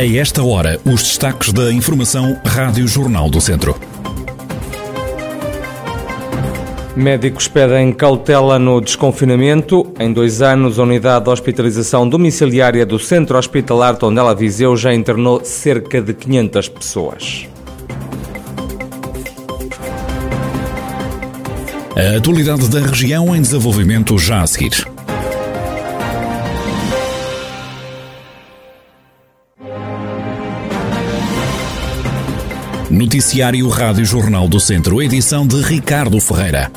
A esta hora, os destaques da Informação Rádio Jornal do Centro. Médicos pedem cautela no desconfinamento. Em dois anos, a unidade de hospitalização domiciliária do Centro Hospitalar Tondela Viseu já internou cerca de 500 pessoas. A atualidade da região em desenvolvimento já a seguir. Noticiário Rádio Jornal do Centro, edição de Ricardo Ferreira.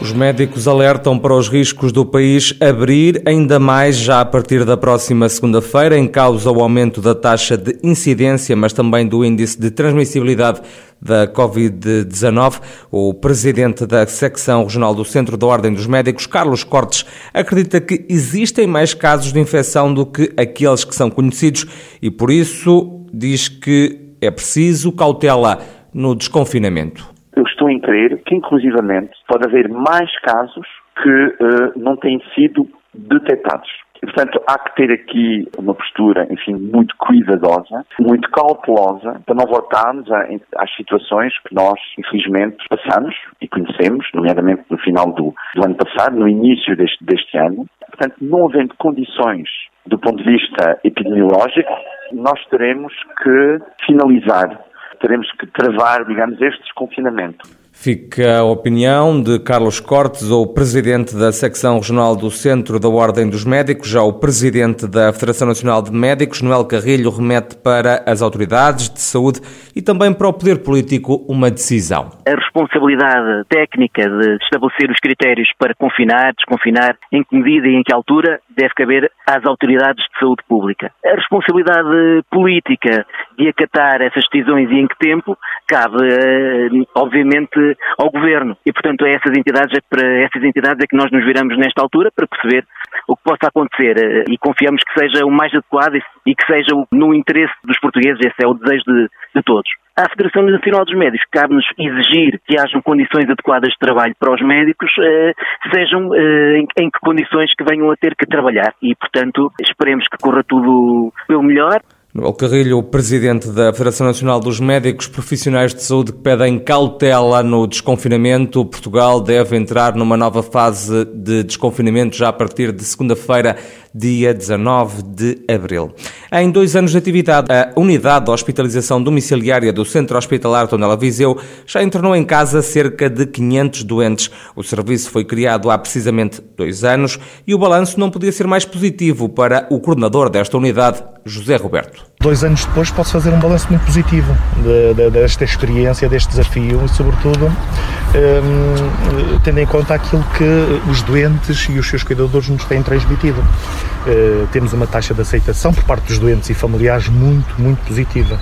Os médicos alertam para os riscos do país abrir ainda mais já a partir da próxima segunda-feira, em causa o aumento da taxa de incidência, mas também do índice de transmissibilidade da Covid-19. O presidente da secção regional do Centro da Ordem dos Médicos, Carlos Cortes, acredita que existem mais casos de infecção do que aqueles que são conhecidos e, por isso, diz que é preciso cautela no desconfinamento eu estou em crer que, inclusivamente, pode haver mais casos que uh, não têm sido detectados. Portanto, há que ter aqui uma postura, enfim, muito cuidadosa, muito cautelosa, para não voltarmos às situações que nós, infelizmente, passamos e conhecemos, nomeadamente no final do, do ano passado, no início deste, deste ano. Portanto, não havendo condições do ponto de vista epidemiológico, nós teremos que finalizar teremos que travar, digamos, este desconfinamento. Fica a opinião de Carlos Cortes, o presidente da secção regional do Centro da Ordem dos Médicos. Já o presidente da Federação Nacional de Médicos, Noel Carrilho, remete para as autoridades de saúde e também para o poder político uma decisão. A responsabilidade técnica de estabelecer os critérios para confinar, desconfinar, em que medida e em que altura, deve caber às autoridades de saúde pública. A responsabilidade política de acatar essas decisões e em que tempo, cabe, eh, obviamente, ao governo. E, portanto, a essas entidades, é para essas entidades é que nós nos viramos nesta altura para perceber o que possa acontecer eh, e confiamos que seja o mais adequado e que seja no interesse dos portugueses. Esse é o desejo de, de todos. À Federação Nacional dos Médicos cabe-nos exigir que hajam condições adequadas de trabalho para os médicos, eh, sejam eh, em, em que condições que venham a ter que trabalhar. E, portanto, esperemos que corra tudo pelo melhor. Noel Carrilho, presidente da Federação Nacional dos Médicos Profissionais de Saúde, que pedem cautela no desconfinamento. Portugal deve entrar numa nova fase de desconfinamento já a partir de segunda-feira, dia 19 de abril. Em dois anos de atividade, a unidade de hospitalização domiciliária do Centro Hospitalar Tondela Viseu já internou em casa cerca de 500 doentes. O serviço foi criado há precisamente dois anos e o balanço não podia ser mais positivo para o coordenador desta unidade, José Roberto. Dois anos depois posso fazer um balanço muito positivo de, de, desta experiência, deste desafio e, sobretudo, um, tendo em conta aquilo que os doentes e os seus cuidadores nos têm transmitido. Uh, temos uma taxa de aceitação por parte dos doentes e familiares muito, muito positiva.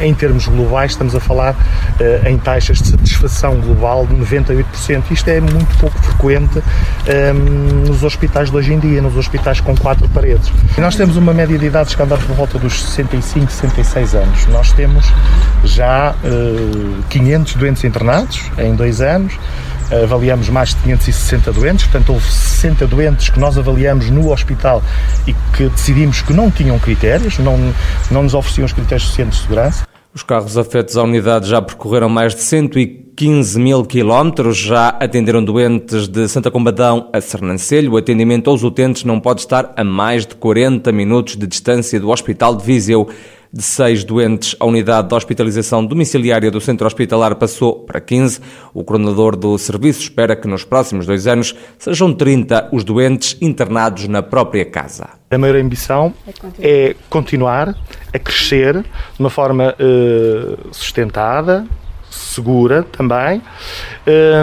Em termos globais, estamos a falar uh, em taxas de satisfação global de 98%. Isto é muito pouco frequente um, nos hospitais de hoje em dia, nos hospitais com quatro paredes. Nós temos uma média de idades que anda por volta dos 65, 66 anos. Nós temos já 500 doentes internados em dois anos avaliamos mais de 560 doentes, portanto houve 60 doentes que nós avaliamos no hospital e que decidimos que não tinham critérios, não, não nos ofereciam os critérios suficientes de segurança. Os carros afetos à unidade já percorreram mais de 115 mil quilómetros, já atenderam doentes de Santa Combadão a Sernancelho. O atendimento aos utentes não pode estar a mais de 40 minutos de distância do Hospital de Viseu de seis doentes, a unidade de hospitalização domiciliária do centro hospitalar passou para 15. O coordenador do serviço espera que nos próximos dois anos sejam 30 os doentes internados na própria casa. A maior ambição é continuar a crescer de uma forma uh, sustentada, segura também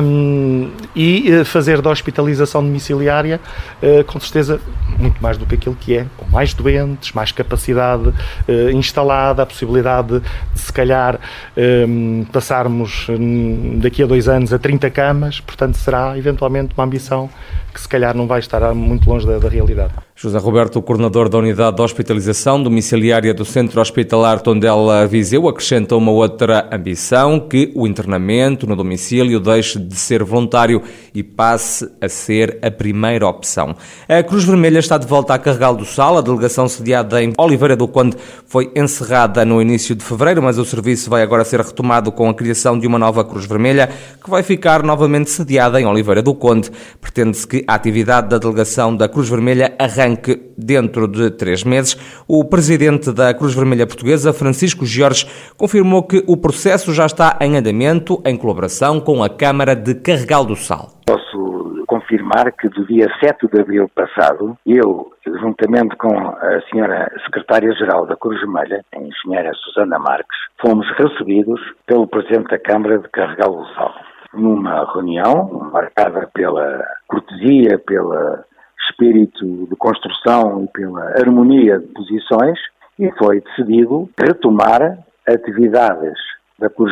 um, e eh, fazer da hospitalização domiciliária uh, com certeza muito mais do que aquilo que é, com mais doentes, mais capacidade uh, instalada, a possibilidade de se calhar um, passarmos um, daqui a dois anos a 30 camas, portanto será eventualmente uma ambição que se calhar não vai estar muito longe da, da realidade. José Roberto, coordenador da Unidade de Hospitalização Domiciliária do Centro Hospitalar Tondela Viseu, acrescenta uma outra ambição, que o internamento no domicílio deixe de ser voluntário e passe a ser a primeira opção. A Cruz Vermelha está de volta a Carregal do Sal. A delegação sediada em Oliveira do Conde foi encerrada no início de fevereiro, mas o serviço vai agora ser retomado com a criação de uma nova Cruz Vermelha, que vai ficar novamente sediada em Oliveira do Conde. Pretende-se que a atividade da delegação da Cruz Vermelha arranque que, dentro de três meses. O presidente da Cruz Vermelha Portuguesa, Francisco Jorge, confirmou que o processo já está em andamento em colaboração com a Câmara de Carregal do Sal. Posso confirmar que do dia 7 de abril passado, eu, juntamente com a senhora secretária-geral da Cruz Vermelha, a engenheira Susana Marques, fomos recebidos pelo presidente da Câmara de Carregal do Sal numa reunião marcada pela cortesia, pela espírito de construção e pela harmonia de posições e foi decidido retomar atividades da Cruz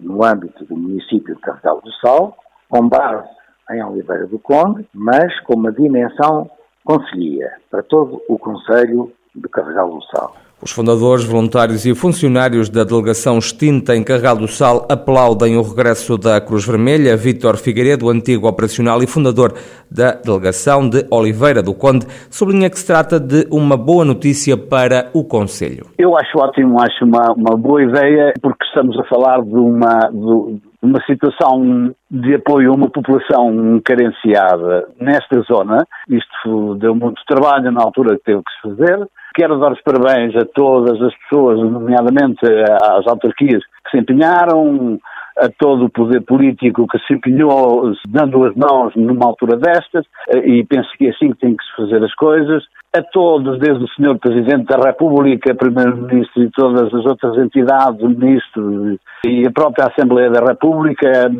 no âmbito do município de Carregal do Sal, com base em Oliveira do Conde, mas com uma dimensão conselhia para todo o Conselho de Carregal do Sal. Os fundadores, voluntários e funcionários da delegação extinta em Carral do Sal aplaudem o regresso da Cruz Vermelha. Vítor Figueiredo, antigo operacional e fundador da delegação de Oliveira do Conde, sublinha que se trata de uma boa notícia para o Conselho. Eu acho ótimo, acho uma, uma boa ideia, porque estamos a falar de uma, de uma situação de apoio a uma população carenciada nesta zona. Isto deu muito trabalho na altura que teve que se fazer Quero dar os parabéns a todas as pessoas, nomeadamente às autarquias que se empenharam, a todo o poder político que se empenhou dando as mãos numa altura destas, e penso que é assim que tem que se fazer as coisas. A todos, desde o Sr. Presidente da República, Primeiro-Ministro e todas as outras entidades, Ministro e a própria Assembleia da República,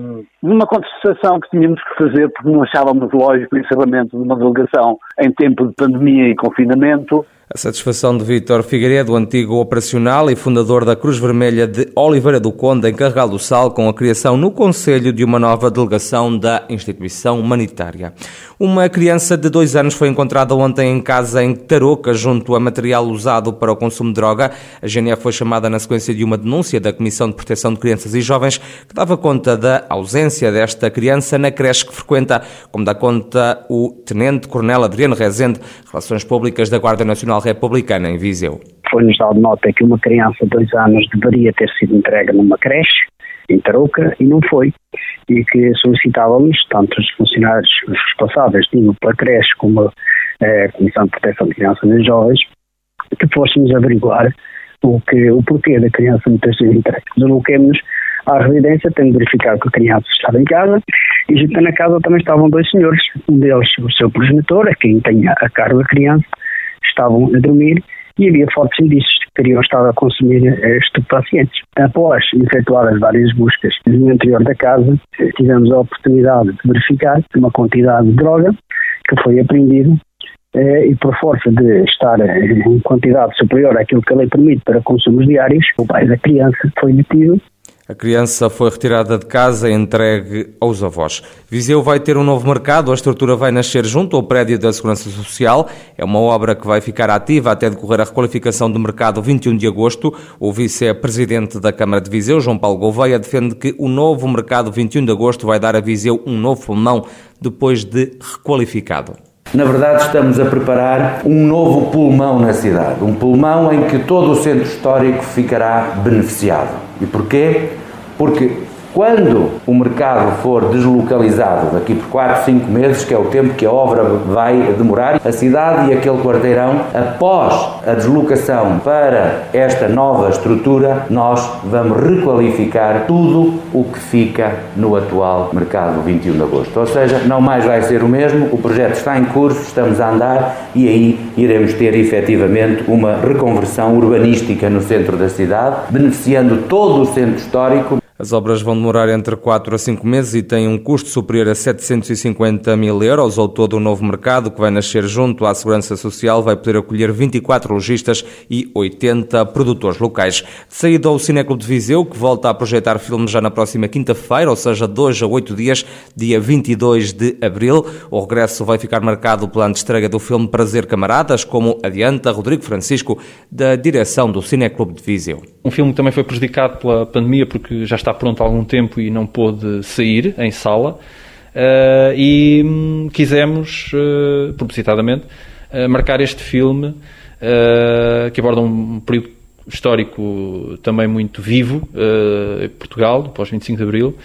numa contestação que tínhamos que fazer porque não achávamos lógico o encerramento de uma delegação em tempo de pandemia e confinamento a satisfação de Vítor Figueiredo, antigo operacional e fundador da Cruz Vermelha de Oliveira do Conde, em Carregal do Sal, com a criação no Conselho de uma nova delegação da instituição humanitária. Uma criança de dois anos foi encontrada ontem em casa em Tarouca, junto a material usado para o consumo de droga. A GNF foi chamada na sequência de uma denúncia da Comissão de Proteção de Crianças e Jovens, que dava conta da ausência desta criança na creche que frequenta, como dá conta o Tenente Coronel Adriano Rezende, Relações Públicas da Guarda Nacional Republicana em Viseu. Foi-nos dado nota que uma criança de dois anos deveria ter sido entregue numa creche em Tarouca e não foi. E que solicitávamos, tanto os funcionários os responsáveis, tinham pela creche como eh, a Comissão de Proteção de Crianças e Jovens, que fôssemos averiguar o, que, o porquê da criança não ter sido entregue. Desloquemos à residência, tendo verificado que a criança estava em casa e junto na casa também estavam dois senhores, um deles o seu progenitor, a quem tinha a cargo da criança, estavam a dormir e havia fortes indícios de que teriam estado a consumir estupefacientes. Após efetuar várias buscas no interior da casa, tivemos a oportunidade de verificar uma quantidade de droga que foi apreendida eh, e por força de estar em quantidade superior àquilo que a lei permite para consumos diários, o pai da criança foi detido a criança foi retirada de casa e entregue aos avós. Viseu vai ter um novo mercado, a estrutura vai nascer junto ao prédio da Segurança Social. É uma obra que vai ficar ativa até decorrer a requalificação do mercado 21 de agosto. O vice-presidente da Câmara de Viseu, João Paulo Gouveia, defende que o novo mercado 21 de agosto vai dar a Viseu um novo pulmão depois de requalificado. Na verdade, estamos a preparar um novo pulmão na cidade, um pulmão em que todo o centro histórico ficará beneficiado. E porquê? Porque quando o mercado for deslocalizado daqui por 4, 5 meses, que é o tempo que a obra vai demorar, a cidade e aquele quarteirão, após a deslocação para esta nova estrutura, nós vamos requalificar tudo o que fica no atual mercado 21 de agosto. Ou seja, não mais vai ser o mesmo, o projeto está em curso, estamos a andar e aí iremos ter efetivamente uma reconversão urbanística no centro da cidade, beneficiando todo o centro histórico. As obras vão demorar entre 4 a 5 meses e têm um custo superior a 750 mil euros. Ao todo, o novo mercado, que vai nascer junto à Segurança Social, vai poder acolher 24 lojistas e 80 produtores locais. De saída ao Cineclube de Viseu, que volta a projetar filmes já na próxima quinta-feira, ou seja, 2 a 8 dias, dia 22 de abril. O regresso vai ficar marcado pela estreia do filme Prazer Camaradas, como adianta Rodrigo Francisco, da direção do Cineclube de Viseu. Um filme que também foi prejudicado pela pandemia porque já pronto há algum tempo e não pôde sair em sala. Uh, e hum, quisemos, uh, propositadamente, uh, marcar este filme que aborda um período histórico também muito vivo, Portugal, pós 25 de Abril.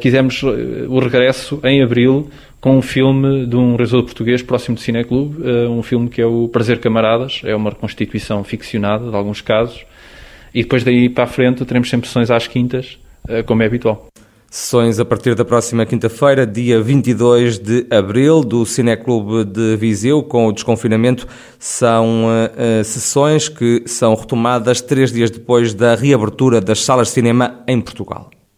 quisemos o regresso em Abril com um filme de um realizador português próximo do Cineclube, um filme que é o Prazer Camaradas, é uma reconstituição ficcionada de alguns casos, e depois daí para a frente teremos sempre sessões às quintas, eh, como é habitual. Sessões a partir da próxima quinta-feira, dia 22 de abril, do Cineclube de Viseu, com o desconfinamento. São uh, sessões que são retomadas três dias depois da reabertura das salas de cinema em Portugal.